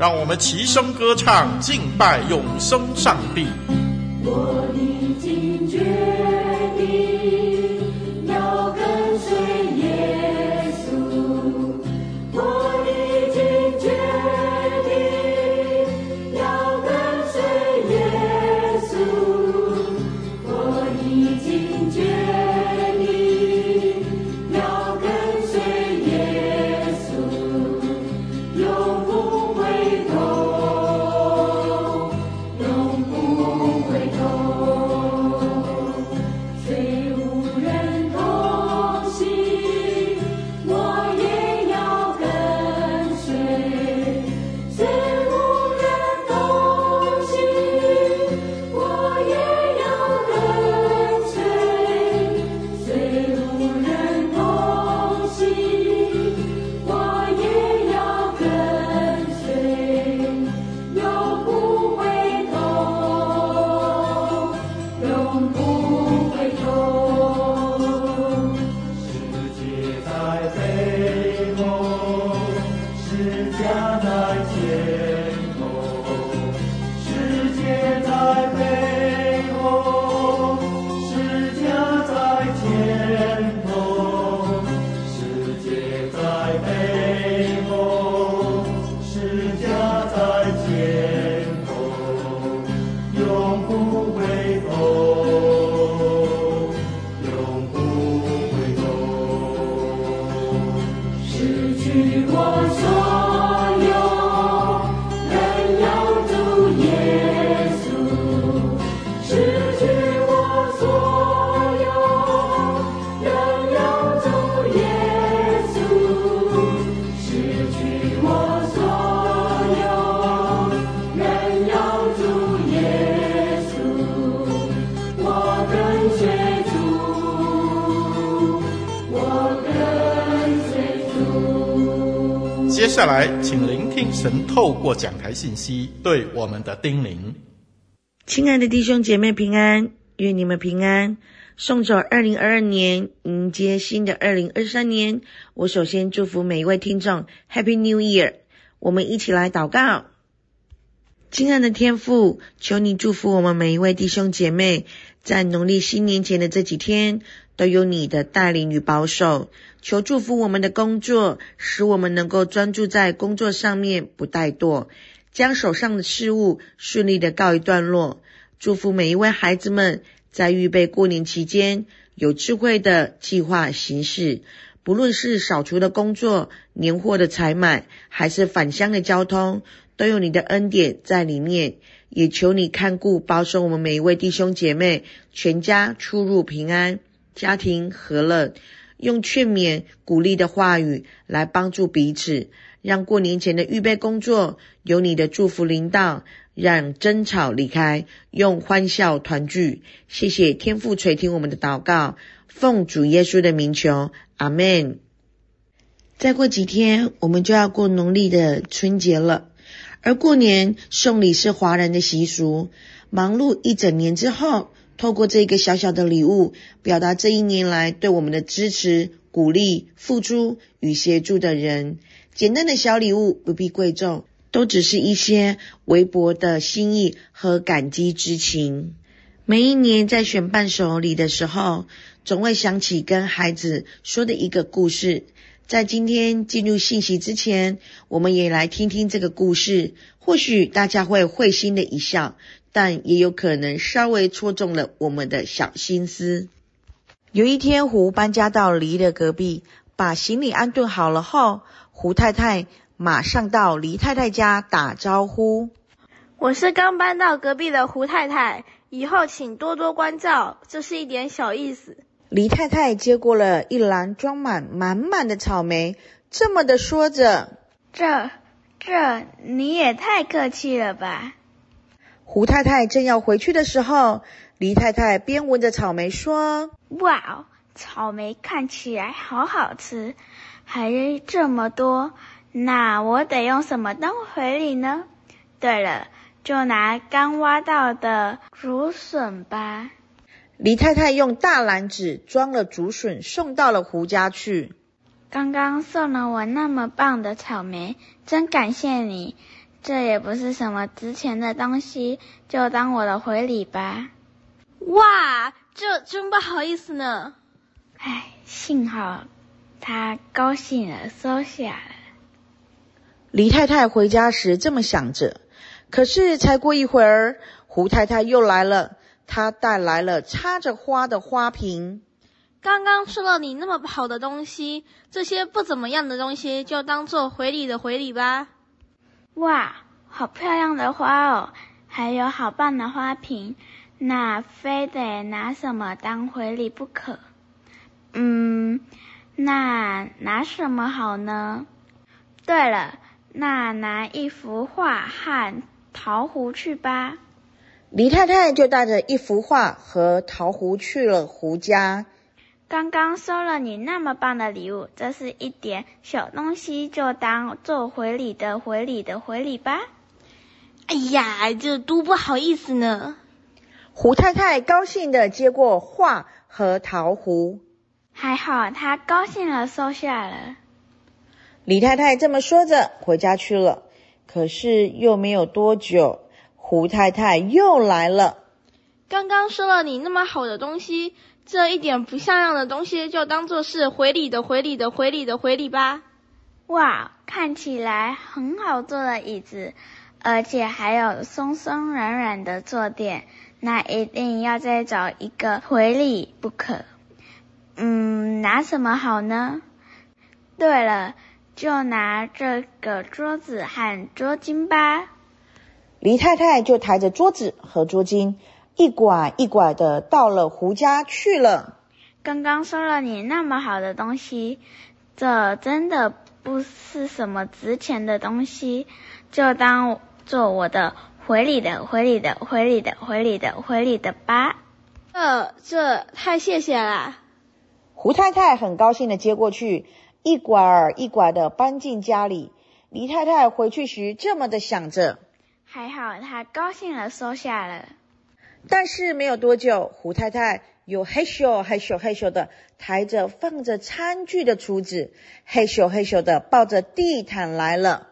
让我们齐声歌唱，敬拜永生上帝。神透过讲台信息对我们的叮咛。亲爱的弟兄姐妹平安，愿你们平安。送走二零二二年，迎接新的二零二三年。我首先祝福每一位听众 Happy New Year。我们一起来祷告。亲爱的天父，求你祝福我们每一位弟兄姐妹，在农历新年前的这几天，都有你的带领与保守。求祝福我们的工作，使我们能够专注在工作上面，不怠惰，将手上的事务顺利的告一段落。祝福每一位孩子们，在预备过年期间，有智慧的计划行事。不论是扫除的工作、年货的采买，还是返乡的交通，都有你的恩典在里面。也求你看顾保守我们每一位弟兄姐妹，全家出入平安，家庭和乐。用劝勉、鼓励的话语来帮助彼此，让过年前的预备工作有你的祝福临到，让争吵离开，用欢笑团聚。谢谢天父垂听我们的祷告，奉主耶稣的名求，阿门。再过几天，我们就要过农历的春节了，而过年送礼是华人的习俗，忙碌一整年之后。透过这个小小的礼物，表达这一年来对我们的支持、鼓励、付出与协助的人。简单的小礼物不必贵重，都只是一些微薄的心意和感激之情。每一年在选伴手礼的时候，总会想起跟孩子说的一个故事。在今天进入信息之前，我们也来听听这个故事。或许大家会会心的一笑，但也有可能稍微戳中了我们的小心思。有一天，胡搬家到黎的隔壁，把行李安顿好了后，胡太太马上到黎太太家打招呼：“我是刚搬到隔壁的胡太太，以后请多多关照，这是一点小意思。”黎太太接过了一篮装满满满的草莓，这么的说着：“这、这你也太客气了吧。”胡太太正要回去的时候，黎太太边闻着草莓说：“哇，草莓看起来好好吃，还这么多，那我得用什么当回礼呢？对了，就拿刚挖到的竹笋吧。”黎太太用大篮子装了竹笋，送到了胡家去。刚刚送了我那么棒的草莓，真感谢你。这也不是什么值钱的东西，就当我的回礼吧。哇，这真不好意思呢。唉，幸好他高兴的，收下了。黎太太回家时这么想着，可是才过一会儿，胡太太又来了。她带来了插着花的花瓶。刚刚吃了你那么好的东西，这些不怎么样的东西就当做回礼的回礼吧。哇，好漂亮的花哦，还有好棒的花瓶，那非得拿什么当回礼不可？嗯，那拿什么好呢？对了，那拿一幅画和桃壶去吧。黎太太就带着一幅画和桃壶去了胡家。刚刚收了你那么棒的礼物，这是一点小东西，就当做回礼的回礼的回礼吧。哎呀，这多不好意思呢。胡太太高兴的接过画和陶壶，还好她高兴了，收下了。李太太这么说着回家去了，可是又没有多久。胡太太又来了。刚刚收了你那么好的东西，这一点不像样的东西就当做是回礼的回礼的回礼的回礼吧。哇，看起来很好坐的椅子，而且还有松松软软的坐垫，那一定要再找一个回礼不可。嗯，拿什么好呢？对了，就拿这个桌子和桌巾吧。黎太太就抬着桌子和桌巾，一拐一拐的到了胡家去了。刚刚收了你那么好的东西，这真的不是什么值钱的东西，就当做我的回礼的回礼的回礼的回礼的回礼的吧。呃，这太谢谢了。胡太太很高兴的接过去，一拐一拐的搬进家里。黎太太回去时这么的想着。还好，她高兴的，收下了。但是没有多久，胡太太又嘿咻嘿咻嘿咻的抬着放着餐具的厨子，嘿咻嘿咻的抱着地毯来了。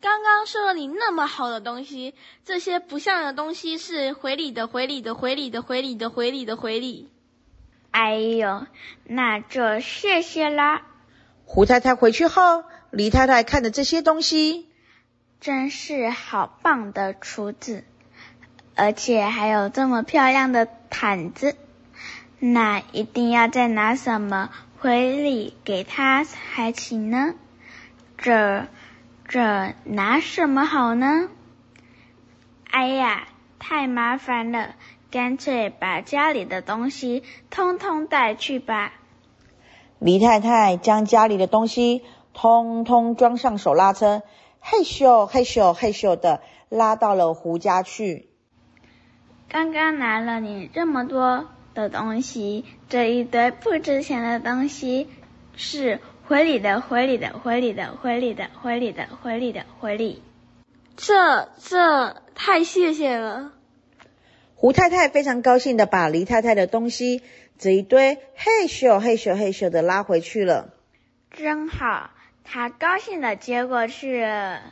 刚刚收了你那么好的东西，这些不像的东西是回礼的，回礼的，回礼的，回礼的，回礼的，回礼。哎呦，那就谢谢啦。胡太太回去后，李太太看着这些东西。真是好棒的厨子，而且还有这么漂亮的毯子，那一定要再拿什么回礼给他才行呢？这这拿什么好呢？哎呀，太麻烦了，干脆把家里的东西通通带去吧。黎太太将家里的东西通通装上手拉车。嘿咻嘿咻嘿咻的拉到了胡家去。刚刚拿了你这么多的东西，这一堆不值钱的东西是回礼的，回礼的，回礼的，回礼的，回礼的，回礼的，回礼。这这太谢谢了。胡太太非常高兴的把黎太太的东西这一堆嘿咻嘿咻嘿咻的拉回去了。真好。她高兴的接过去了，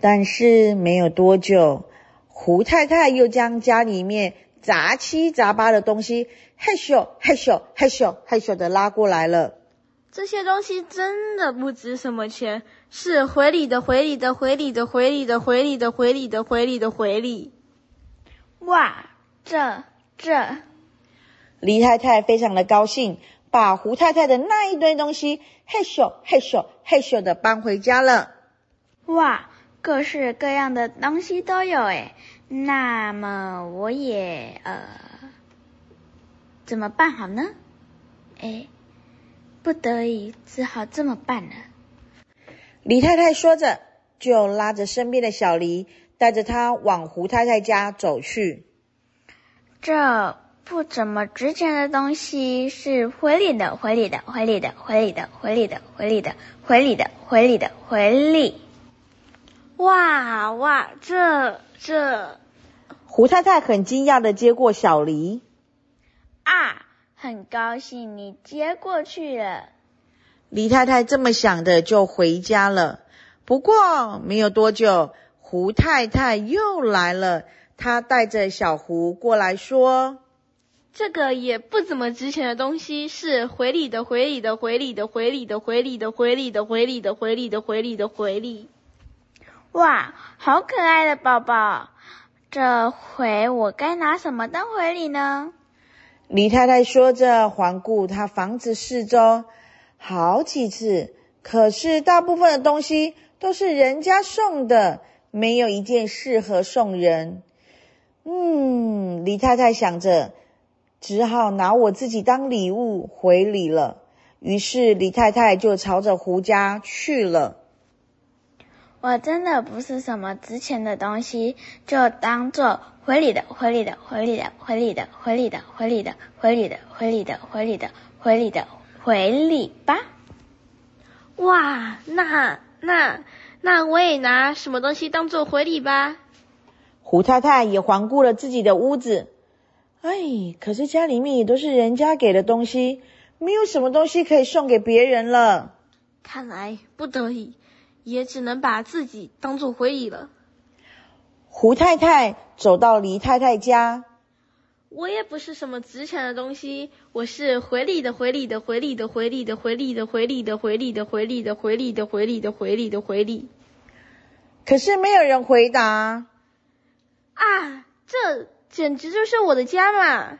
但是没有多久，胡太太又将家里面杂七杂八的东西，嘿咻嘿咻嘿咻嘿咻的拉过来了。这些东西真的不值什么钱，是回礼的回礼的回礼的回礼的回礼的回礼的回礼的回礼。哇，这这，黎太太非常的高兴，把胡太太的那一堆东西嘿咻嘿咻嘿咻的搬回家了。哇，各式各样的东西都有诶，那么我也呃，怎么办好呢？诶。不得已，只好这么办了。李太太说着，就拉着身边的小黎，带着他往胡太太家走去。这不怎么值钱的东西是回礼的，回礼的，回礼的，回礼的，回礼的，回礼的，回礼的，回礼的，回礼。哇哇，这这！胡太太很惊讶的接过小梨。啊！很高兴你接过去了，李太太这么想的就回家了。不过没有多久，胡太太又来了，她带着小胡过来说：“这个也不怎么值钱的东西，是回礼的，回礼的，回礼的，回礼的，回礼的，回礼的，回礼的，回礼的，回礼的，回礼。哇，好可爱的宝宝！这回我该拿什么当回礼呢？”李太太说着，环顾她房子四周好几次，可是大部分的东西都是人家送的，没有一件适合送人。嗯，李太太想着，只好拿我自己当礼物回礼了。于是李太太就朝着胡家去了。我真的不是什么值钱的东西，就当做。回礼的，回礼的，回礼的，回礼的，回礼的，回礼的，回礼的，回礼的，回礼的，回礼的，回礼吧。哇，那那那我也拿什么东西当做回礼吧。胡太太也环顾了自己的屋子，哎，可是家里面也都是人家给的东西，没有什么东西可以送给别人了。看来不得已，也只能把自己当做回忆了。胡太太走到黎太太家，我也不是什么值钱的东西，我是回礼的，回礼的，回礼的，回礼的，回礼的，回礼的，回礼的，回礼的，回礼的，回礼的，回礼的，回礼。可是没有人回答。啊，这简直就是我的家嘛！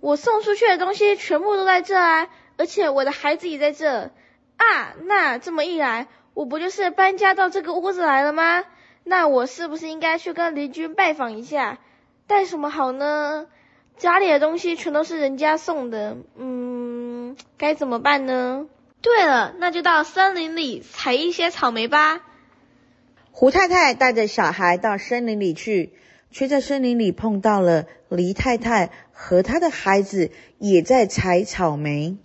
我送出去的东西全部都在这啊，而且我的孩子也在这啊。那这么一来，我不就是搬家到这个屋子来了吗？那我是不是应该去跟邻居拜访一下？带什么好呢？家里的东西全都是人家送的，嗯，该怎么办呢？对了，那就到森林里采一些草莓吧。胡太太带着小孩到森林里去，却在森林里碰到了黎太太和她的孩子也在采草莓。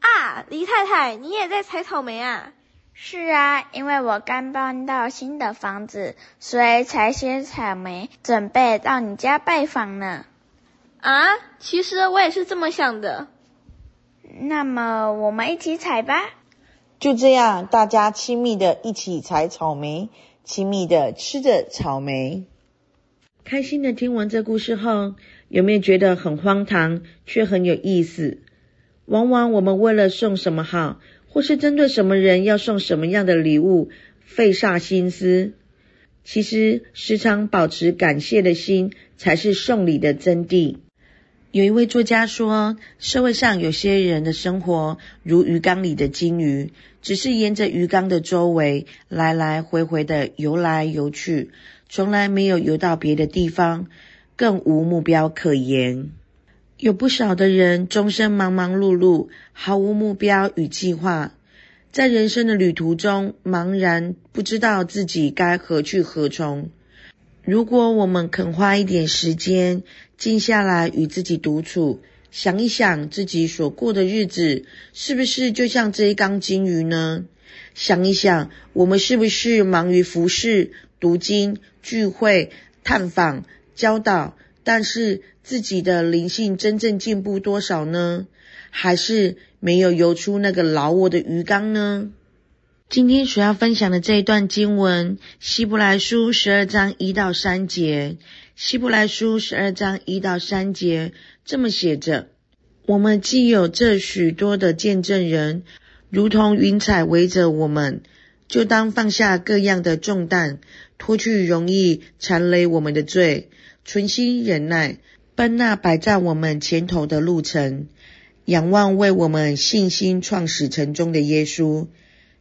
啊，黎太太，你也在采草莓啊？是啊，因为我刚搬到新的房子，所以采些草莓，准备到你家拜访呢。啊，其实我也是这么想的。那么我们一起采吧。就这样，大家亲密的一起采草莓，亲密的吃着草莓。开心的听完这故事后，有没有觉得很荒唐，却很有意思？往往我们为了送什么好，或是针对什么人要送什么样的礼物，费煞心思。其实时常保持感谢的心，才是送礼的真谛。有一位作家说，社会上有些人的生活如鱼缸里的金鱼，只是沿着鱼缸的周围来来回回的游来游去，从来没有游到别的地方，更无目标可言。有不少的人终生忙忙碌碌，毫无目标与计划，在人生的旅途中茫然，不知道自己该何去何从。如果我们肯花一点时间，静下来与自己独处，想一想自己所过的日子，是不是就像这一缸金鱼呢？想一想，我们是不是忙于服侍、读经、聚会、探访、教导？但是自己的灵性真正进步多少呢？还是没有游出那个老我的鱼缸呢？今天所要分享的这一段经文，希伯来书十二章一到三节，希伯来书十二章一到三节这么写着：我们既有这许多的见证人，如同云彩围着我们，就当放下各样的重担，脱去容易缠累我们的罪，存心忍耐，奔那摆在我们前头的路程，仰望为我们信心创始成终的耶稣。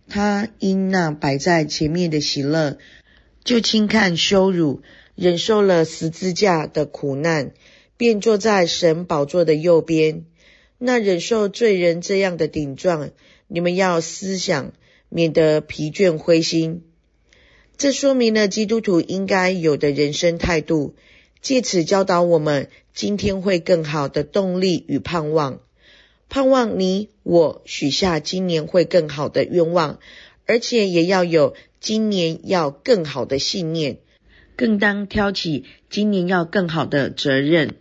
他因那摆在前面的喜乐，就轻看羞辱。忍受了十字架的苦难，便坐在神宝座的右边。那忍受罪人这样的顶撞，你们要思想，免得疲倦灰心。这说明了基督徒应该有的人生态度，借此教导我们今天会更好的动力与盼望。盼望你我许下今年会更好的愿望，而且也要有今年要更好的信念。更当挑起今年要更好的责任。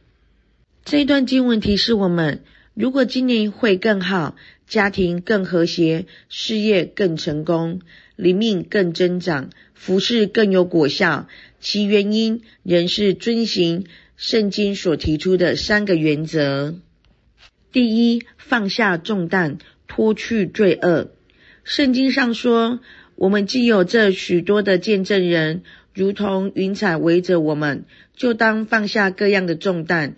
这一段经文提示我们：如果今年会更好，家庭更和谐，事业更成功，灵命更增长，服事更有果效，其原因仍是遵循圣经所提出的三个原则。第一，放下重担，脱去罪恶。圣经上说：“我们既有这许多的见证人。”如同云彩围着我们，就当放下各样的重担，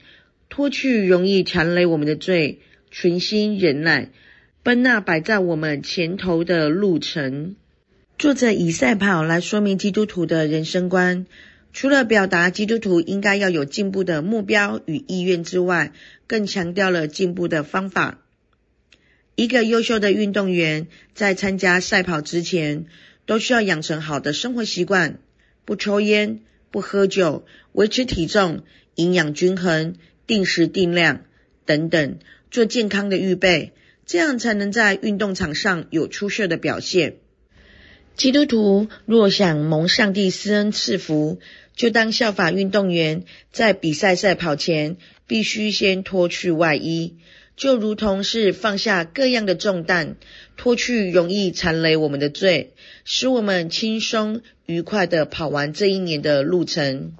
脱去容易缠累我们的罪，存心忍耐，奔那摆在我们前头的路程。作者以赛跑来说明基督徒的人生观，除了表达基督徒应该要有进步的目标与意愿之外，更强调了进步的方法。一个优秀的运动员在参加赛跑之前，都需要养成好的生活习惯。不抽烟，不喝酒，维持体重，营养均衡，定时定量等等，做健康的预备，这样才能在运动场上有出色的表现。基督徒若想蒙上帝施恩赐福，就当效法运动员，在比赛赛跑前，必须先脱去外衣。就如同是放下各样的重担，脱去容易缠累我们的罪，使我们轻松愉快地跑完这一年的路程。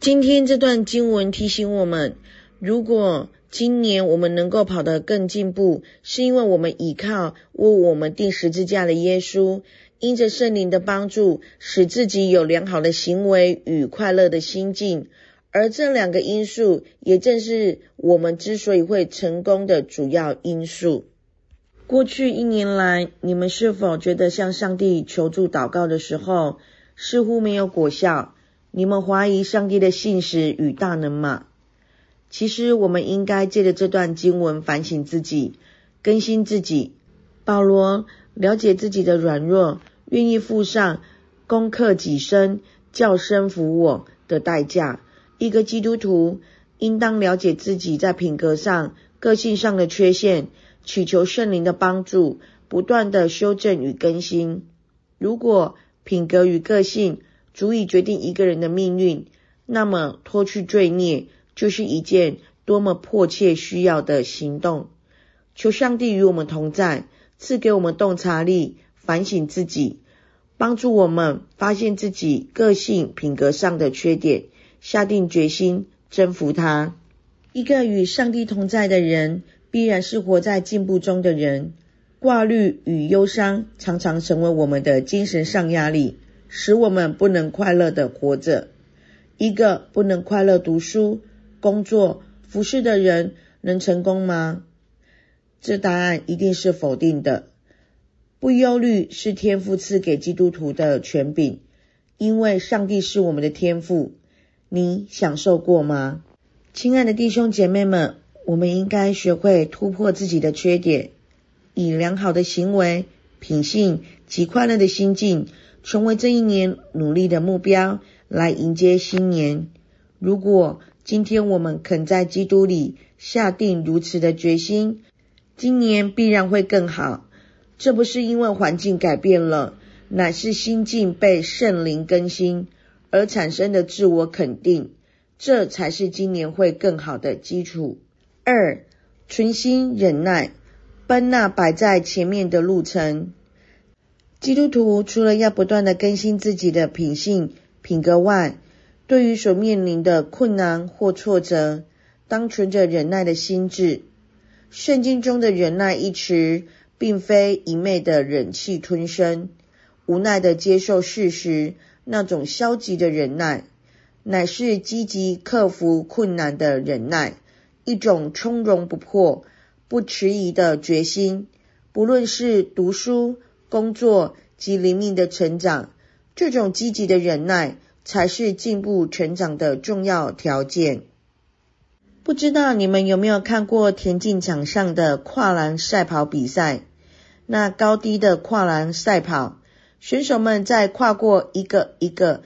今天这段经文提醒我们，如果今年我们能够跑得更进步，是因为我们倚靠为我们定十字架的耶稣，因着圣灵的帮助，使自己有良好的行为与快乐的心境。而这两个因素，也正是我们之所以会成功的主要因素。过去一年来，你们是否觉得向上帝求助祷告的时候，似乎没有果效？你们怀疑上帝的信实与大能吗？其实，我们应该借着这段经文反省自己，更新自己。保罗了解自己的软弱，愿意付上攻克己身、叫身服我的代价。一个基督徒应当了解自己在品格上、个性上的缺陷，祈求圣灵的帮助，不断的修正与更新。如果品格与个性足以决定一个人的命运，那么脱去罪孽就是一件多么迫切需要的行动。求上帝与我们同在，赐给我们洞察力，反省自己，帮助我们发现自己个性、品格上的缺点。下定决心征服它。一个与上帝同在的人，必然是活在进步中的人。挂虑与忧伤常常成为我们的精神上压力，使我们不能快乐地活着。一个不能快乐读书、工作、服事的人，能成功吗？这答案一定是否定的。不忧虑是天父赐给基督徒的权柄，因为上帝是我们的天父。你享受过吗？亲爱的弟兄姐妹们，我们应该学会突破自己的缺点，以良好的行为、品性及快乐的心境，成为这一年努力的目标，来迎接新年。如果今天我们肯在基督里下定如此的决心，今年必然会更好。这不是因为环境改变了，乃是心境被圣灵更新。而产生的自我肯定，这才是今年会更好的基础。二，存心忍耐，奔那摆在前面的路程。基督徒除了要不断的更新自己的品性、品格外，对于所面临的困难或挫折，当存着忍耐的心志。圣经中的忍耐一词，并非一昧的忍气吞声、无奈的接受事实那种消极的忍耐，乃是积极克服困难的忍耐，一种从容不迫、不迟疑的决心。不论是读书、工作及灵命的成长，这种积极的忍耐，才是进步成长的重要条件。不知道你们有没有看过田径场上的跨栏赛跑比赛？那高低的跨栏赛跑，选手们在跨过一个一个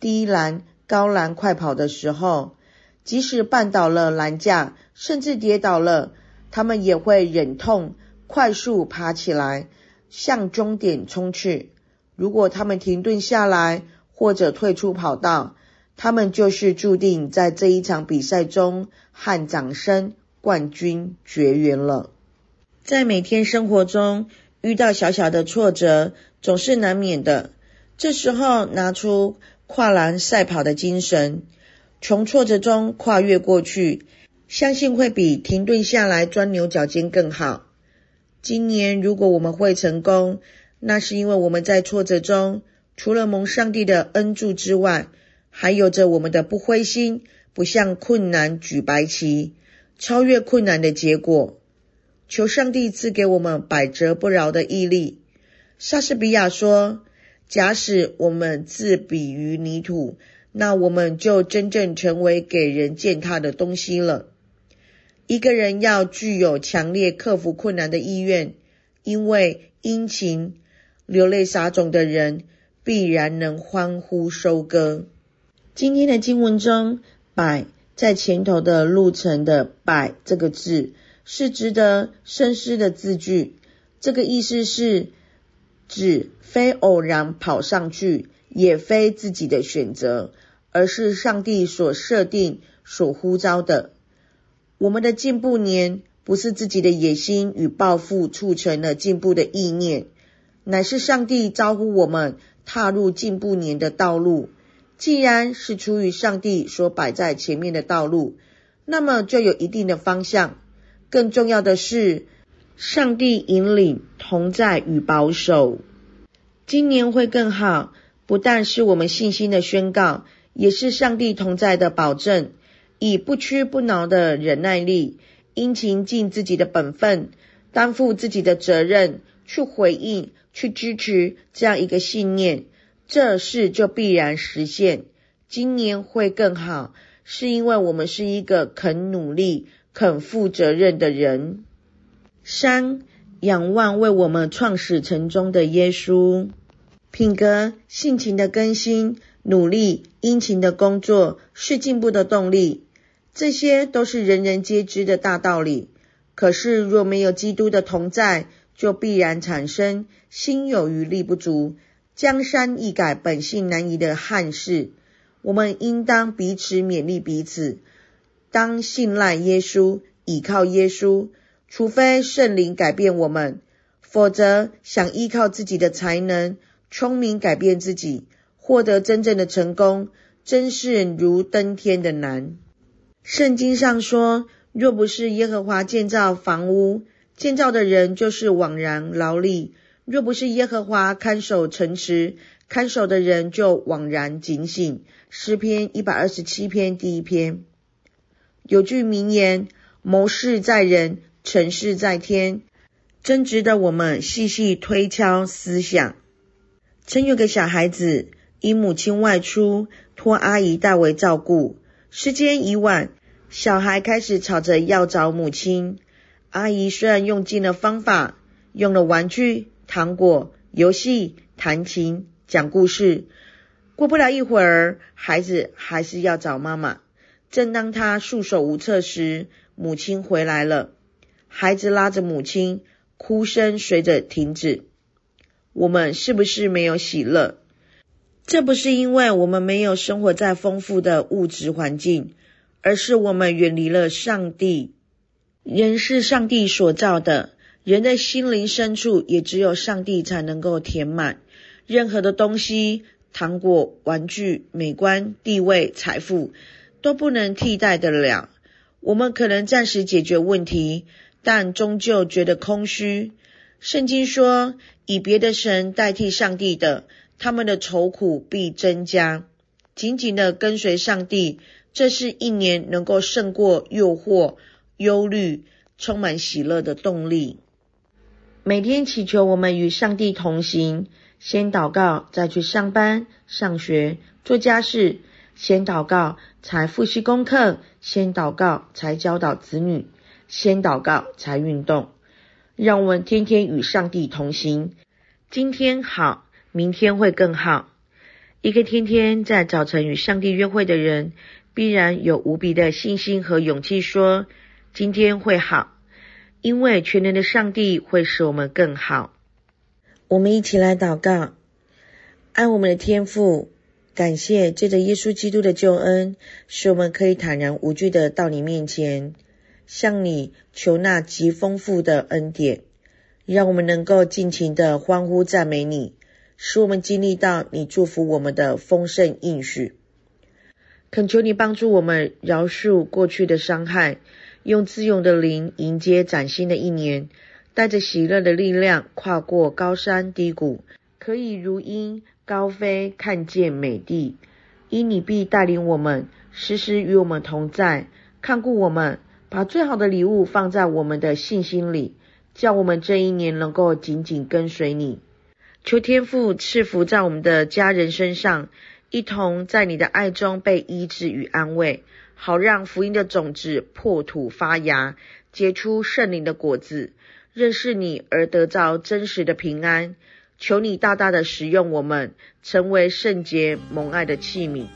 低栏、高栏快跑的时候，即使绊倒了栏架，甚至跌倒了，他们也会忍痛快速爬起来，向终点冲去。如果他们停顿下来，或者退出跑道，他们就是注定在这一场比赛中和掌声冠军绝缘了。在每天生活中遇到小小的挫折，总是难免的。这时候拿出跨栏赛跑的精神，从挫折中跨越过去，相信会比停顿下来钻牛角尖更好。今年如果我们会成功，那是因为我们在挫折中，除了蒙上帝的恩助之外，还有着我们的不灰心，不向困难举白旗，超越困难的结果。求上帝赐给我们百折不挠的毅力。莎士比亚说：“假使我们自比于泥土，那我们就真正成为给人践踏的东西了。”一个人要具有强烈克服困难的意愿，因为殷勤流泪撒种的人，必然能欢呼收割。今天的经文中，“百”在前头的路程的“百”这个字，是值得深思的字句。这个意思是指非偶然跑上去，也非自己的选择，而是上帝所设定、所呼召的。我们的进步年，不是自己的野心与抱负促成了进步的意念，乃是上帝招呼我们踏入进步年的道路。既然是出于上帝所摆在前面的道路，那么就有一定的方向。更重要的是，上帝引领、同在与保守。今年会更好，不但是我们信心的宣告，也是上帝同在的保证。以不屈不挠的忍耐力，殷勤尽自己的本分，担负自己的责任，去回应、去支持这样一个信念。这事就必然实现。今年会更好，是因为我们是一个肯努力、肯负责任的人。三、仰望为我们创始成终的耶稣。品格、性情的更新，努力、殷勤的工作，是进步的动力。这些都是人人皆知的大道理。可是若没有基督的同在，就必然产生心有余力不足。江山易改，本性难移的憾事，我们应当彼此勉励彼此，当信赖耶稣，倚靠耶稣。除非圣灵改变我们，否则想依靠自己的才能、聪明改变自己，获得真正的成功，真是如登天的难。圣经上说，若不是耶和华建造房屋，建造的人就是枉然劳力。若不是耶和华看守城池，看守的人就枉然警醒。诗篇一百二十七篇第一篇。有句名言：谋事在人，成事在天，真值得我们细细推敲思想。曾有个小孩子，因母亲外出，托阿姨代为照顾。时间已晚，小孩开始吵着要找母亲。阿姨虽然用尽了方法，用了玩具。糖果、游戏、弹琴、讲故事，过不了一会儿，孩子还是要找妈妈。正当他束手无策时，母亲回来了。孩子拉着母亲，哭声随着停止。我们是不是没有喜乐？这不是因为我们没有生活在丰富的物质环境，而是我们远离了上帝。人是上帝所造的。人的心灵深处，也只有上帝才能够填满。任何的东西糖果、玩具、美观、地位、财富，都不能替代得了。我们可能暂时解决问题，但终究觉得空虚。圣经说，以别的神代替上帝的，他们的愁苦必增加。紧紧的跟随上帝，这是一年能够胜过诱惑、忧虑、充满喜乐的动力。每天祈求我们与上帝同行，先祷告，再去上班、上学、做家事；先祷告，才复习功课；先祷告，才教导子女；先祷告，才运动。让我们天天与上帝同行。今天好，明天会更好。一个天天在早晨与上帝约会的人，必然有无比的信心和勇气，说今天会好。因为全能的上帝会使我们更好。我们一起来祷告，爱我们的天父，感谢借着耶稣基督的救恩，使我们可以坦然无惧的到你面前，向你求那极丰富的恩典，让我们能够尽情的欢呼赞美你，使我们经历到你祝福我们的丰盛应许。恳求你帮助我们饶恕过去的伤害。用自用的灵迎接崭新的一年，带着喜乐的力量跨过高山低谷，可以如鹰高飞，看见美地。因你必带领我们，时时与我们同在，看顾我们，把最好的礼物放在我们的信心里，叫我们这一年能够紧紧跟随你。求天父赐福在我们的家人身上，一同在你的爱中被医治与安慰。好让福音的种子破土发芽，结出圣灵的果子，认识你而得到真实的平安。求你大大的使用我们，成为圣洁蒙爱的器皿，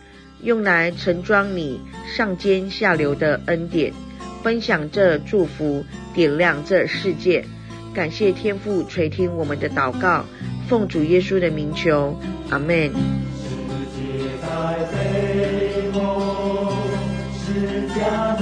用来盛装你上尖下流的恩典，分享这祝福，点亮这世界。感谢天父垂听我们的祷告，奉主耶稣的名求，阿门。家在前